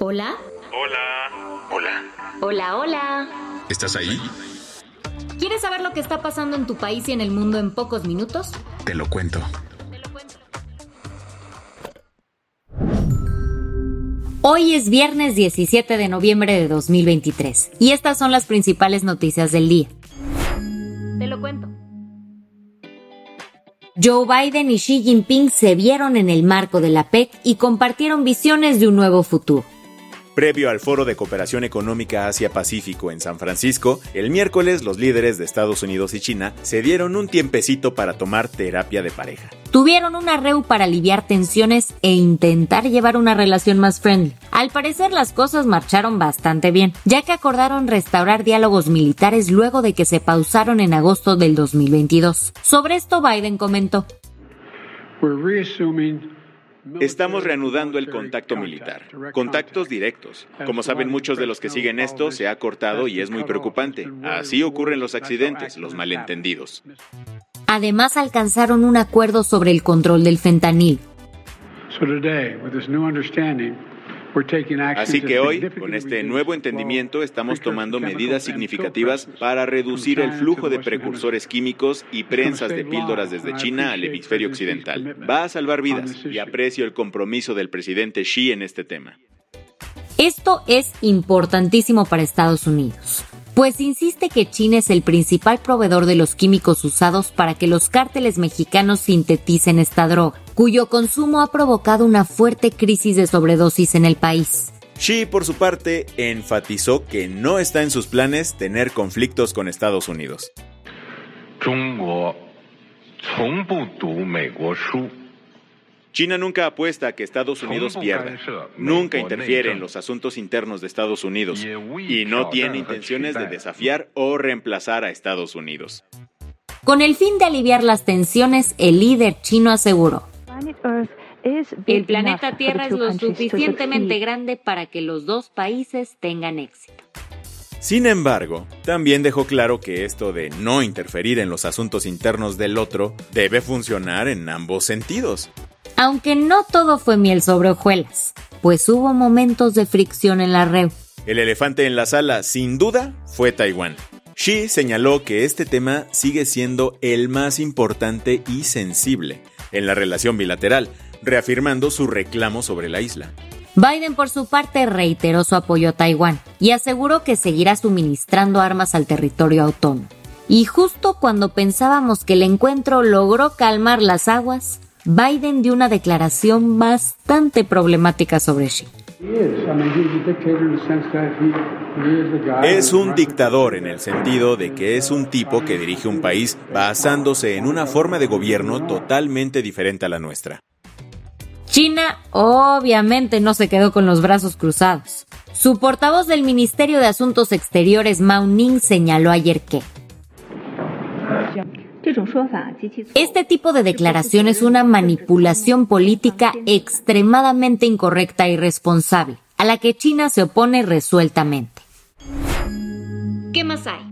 Hola. Hola. Hola. Hola, hola. ¿Estás ahí? ¿Quieres saber lo que está pasando en tu país y en el mundo en pocos minutos? Te lo cuento. Hoy es viernes 17 de noviembre de 2023 y estas son las principales noticias del día. Te lo cuento. Joe Biden y Xi Jinping se vieron en el marco de la PEC y compartieron visiones de un nuevo futuro. Previo al Foro de Cooperación Económica Asia-Pacífico en San Francisco, el miércoles los líderes de Estados Unidos y China se dieron un tiempecito para tomar terapia de pareja. Tuvieron una reu para aliviar tensiones e intentar llevar una relación más friendly. Al parecer las cosas marcharon bastante bien, ya que acordaron restaurar diálogos militares luego de que se pausaron en agosto del 2022. Sobre esto Biden comentó. Estamos reanudando el contacto militar, contactos directos. Como saben muchos de los que siguen esto, se ha cortado y es muy preocupante. Así ocurren los accidentes, los malentendidos. Además alcanzaron un acuerdo sobre el control del fentanil. Así que hoy, con este nuevo entendimiento, estamos tomando medidas significativas para reducir el flujo de precursores químicos y prensas de píldoras desde China al hemisferio occidental. Va a salvar vidas y aprecio el compromiso del presidente Xi en este tema. Esto es importantísimo para Estados Unidos pues insiste que China es el principal proveedor de los químicos usados para que los cárteles mexicanos sinteticen esta droga, cuyo consumo ha provocado una fuerte crisis de sobredosis en el país. Xi, por su parte, enfatizó que no está en sus planes tener conflictos con Estados Unidos. China nunca apuesta a que Estados Unidos pierda, nunca interfiere en los asuntos internos de Estados Unidos y no tiene intenciones de desafiar o reemplazar a Estados Unidos. Con el fin de aliviar las tensiones, el líder chino aseguró, el planeta Tierra es lo suficientemente grande para que los dos países tengan éxito. Sin embargo, también dejó claro que esto de no interferir en los asuntos internos del otro debe funcionar en ambos sentidos. Aunque no todo fue miel sobre hojuelas, pues hubo momentos de fricción en la red. El elefante en la sala, sin duda, fue Taiwán. Xi señaló que este tema sigue siendo el más importante y sensible en la relación bilateral, reafirmando su reclamo sobre la isla. Biden, por su parte, reiteró su apoyo a Taiwán y aseguró que seguirá suministrando armas al territorio autónomo. Y justo cuando pensábamos que el encuentro logró calmar las aguas, Biden dio una declaración bastante problemática sobre Xi. Es un dictador en el sentido de que es un tipo que dirige un país basándose en una forma de gobierno totalmente diferente a la nuestra. China obviamente no se quedó con los brazos cruzados. Su portavoz del Ministerio de Asuntos Exteriores, Mao Ning, señaló ayer que este tipo de declaración es una manipulación política extremadamente incorrecta y responsable, a la que China se opone resueltamente. ¿Qué más hay?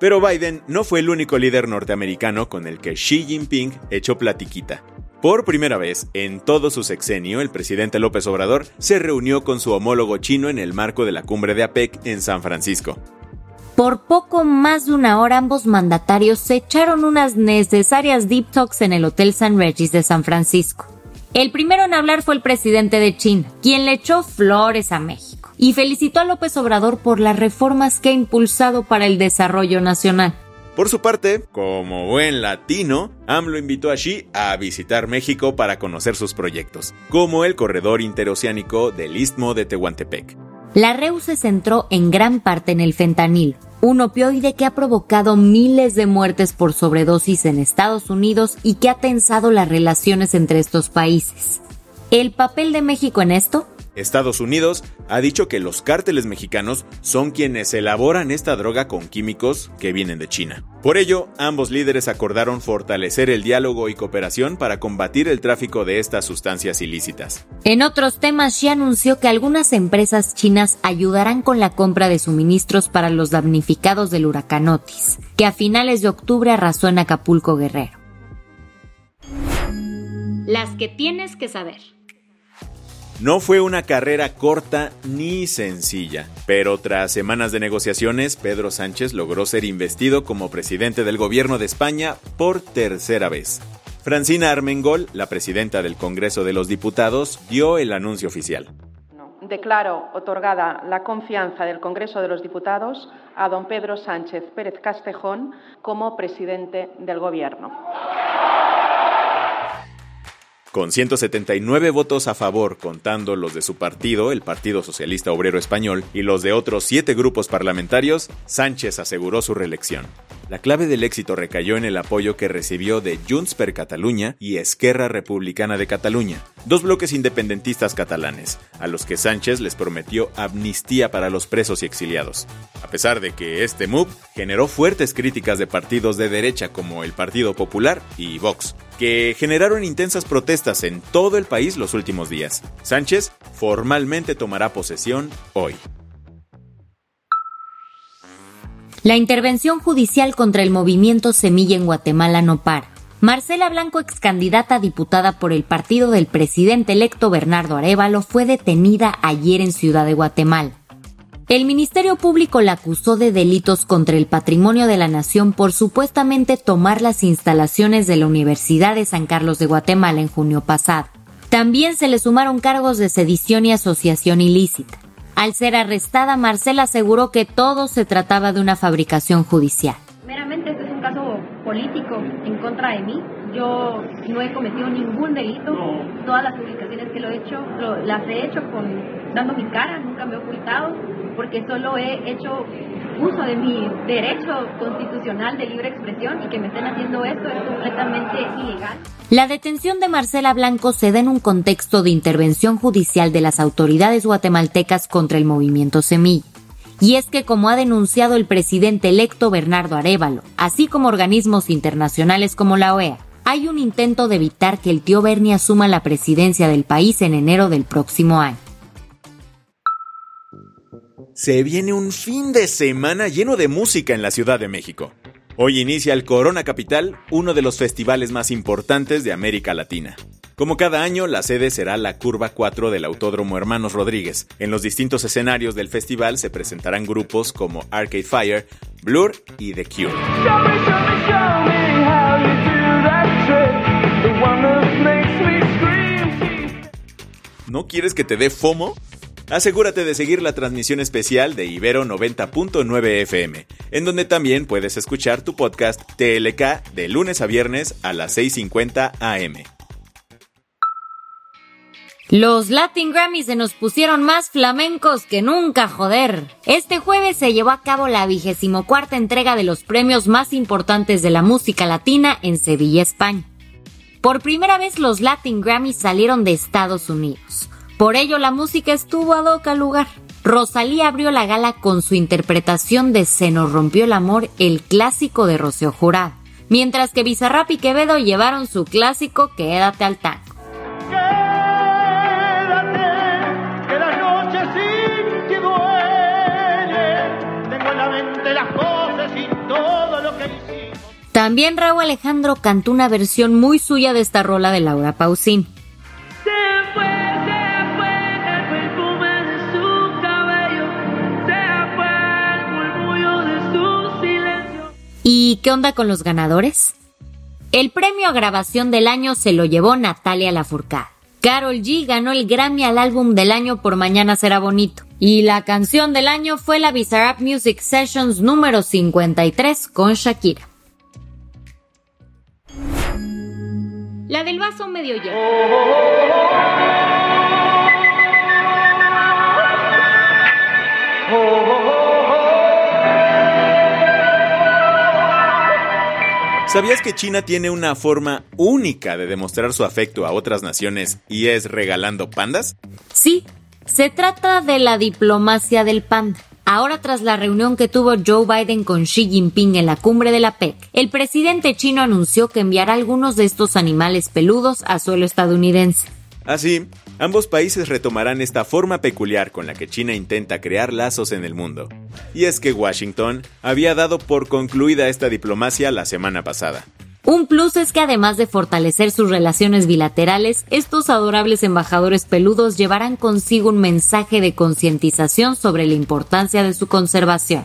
Pero Biden no fue el único líder norteamericano con el que Xi Jinping echó platiquita. Por primera vez en todo su sexenio, el presidente López Obrador se reunió con su homólogo chino en el marco de la cumbre de APEC en San Francisco. Por poco más de una hora ambos mandatarios se echaron unas necesarias deep talks en el Hotel San Regis de San Francisco. El primero en hablar fue el presidente de China, quien le echó flores a México y felicitó a López Obrador por las reformas que ha impulsado para el desarrollo nacional. Por su parte, como buen latino, AMLO invitó a Xi a visitar México para conocer sus proyectos, como el corredor interoceánico del Istmo de Tehuantepec. La REU se centró en gran parte en el fentanil, un opioide que ha provocado miles de muertes por sobredosis en Estados Unidos y que ha tensado las relaciones entre estos países. ¿El papel de México en esto? Estados Unidos ha dicho que los cárteles mexicanos son quienes elaboran esta droga con químicos que vienen de China. Por ello, ambos líderes acordaron fortalecer el diálogo y cooperación para combatir el tráfico de estas sustancias ilícitas. En otros temas, Xi anunció que algunas empresas chinas ayudarán con la compra de suministros para los damnificados del huracán Otis, que a finales de octubre arrasó en Acapulco Guerrero. Las que tienes que saber. No fue una carrera corta ni sencilla, pero tras semanas de negociaciones, Pedro Sánchez logró ser investido como presidente del gobierno de España por tercera vez. Francina Armengol, la presidenta del Congreso de los Diputados, dio el anuncio oficial. Declaro otorgada la confianza del Congreso de los Diputados a don Pedro Sánchez Pérez Castejón como presidente del Gobierno. Con 179 votos a favor, contando los de su partido, el Partido Socialista Obrero Español, y los de otros siete grupos parlamentarios, Sánchez aseguró su reelección. La clave del éxito recayó en el apoyo que recibió de Junts per Catalunya y Esquerra Republicana de Cataluña, dos bloques independentistas catalanes, a los que Sánchez les prometió amnistía para los presos y exiliados. A pesar de que este move generó fuertes críticas de partidos de derecha como el Partido Popular y Vox, que generaron intensas protestas en todo el país los últimos días. Sánchez formalmente tomará posesión hoy. La intervención judicial contra el movimiento Semilla en Guatemala no para. Marcela Blanco, ex candidata a diputada por el partido del presidente electo Bernardo Arevalo, fue detenida ayer en Ciudad de Guatemala. El Ministerio Público la acusó de delitos contra el patrimonio de la nación por supuestamente tomar las instalaciones de la Universidad de San Carlos de Guatemala en junio pasado. También se le sumaron cargos de sedición y asociación ilícita. Al ser arrestada, Marcela aseguró que todo se trataba de una fabricación judicial. Meramente este es un caso político en contra de mí. Yo no he cometido ningún delito. Todas las publicaciones que lo he hecho, las he hecho con dando mi cara, nunca me he ocultado, porque solo he hecho uso de mi derecho constitucional de libre expresión y que me estén haciendo esto es completamente ilegal. La detención de Marcela Blanco se da en un contexto de intervención judicial de las autoridades guatemaltecas contra el movimiento Semilla. Y es que, como ha denunciado el presidente electo Bernardo Arevalo, así como organismos internacionales como la OEA, hay un intento de evitar que el tío Bernie asuma la presidencia del país en enero del próximo año. Se viene un fin de semana lleno de música en la Ciudad de México. Hoy inicia el Corona Capital, uno de los festivales más importantes de América Latina. Como cada año, la sede será la Curva 4 del Autódromo Hermanos Rodríguez. En los distintos escenarios del festival se presentarán grupos como Arcade Fire, Blur y The Cure. ¿No quieres que te dé FOMO? Asegúrate de seguir la transmisión especial de Ibero 90.9 FM, en donde también puedes escuchar tu podcast TLK de lunes a viernes a las 6.50 am. Los Latin Grammys se nos pusieron más flamencos que nunca, joder. Este jueves se llevó a cabo la vigésimo cuarta entrega de los premios más importantes de la música latina en Sevilla, España. Por primera vez los Latin Grammys salieron de Estados Unidos. Por ello la música estuvo a doca lugar. Rosalía abrió la gala con su interpretación de Se nos rompió el amor, el clásico de Rocío Jurado, mientras que Bizarrap y Quevedo llevaron su clásico Quédate al tango. También Raúl Alejandro cantó una versión muy suya de esta rola de Laura Pausini. Qué onda con los ganadores? El premio a grabación del año se lo llevó Natalia Lafourcade. Carol G ganó el Grammy al álbum del año por Mañana será bonito. Y la canción del año fue la Bizarrap Music Sessions número 53 con Shakira. La del vaso medio lleno. ¿Sabías que China tiene una forma única de demostrar su afecto a otras naciones y es regalando pandas? Sí, se trata de la diplomacia del panda. Ahora tras la reunión que tuvo Joe Biden con Xi Jinping en la cumbre de la PEC, el presidente chino anunció que enviará algunos de estos animales peludos a suelo estadounidense. Así, ambos países retomarán esta forma peculiar con la que China intenta crear lazos en el mundo. Y es que Washington había dado por concluida esta diplomacia la semana pasada. Un plus es que además de fortalecer sus relaciones bilaterales, estos adorables embajadores peludos llevarán consigo un mensaje de concientización sobre la importancia de su conservación.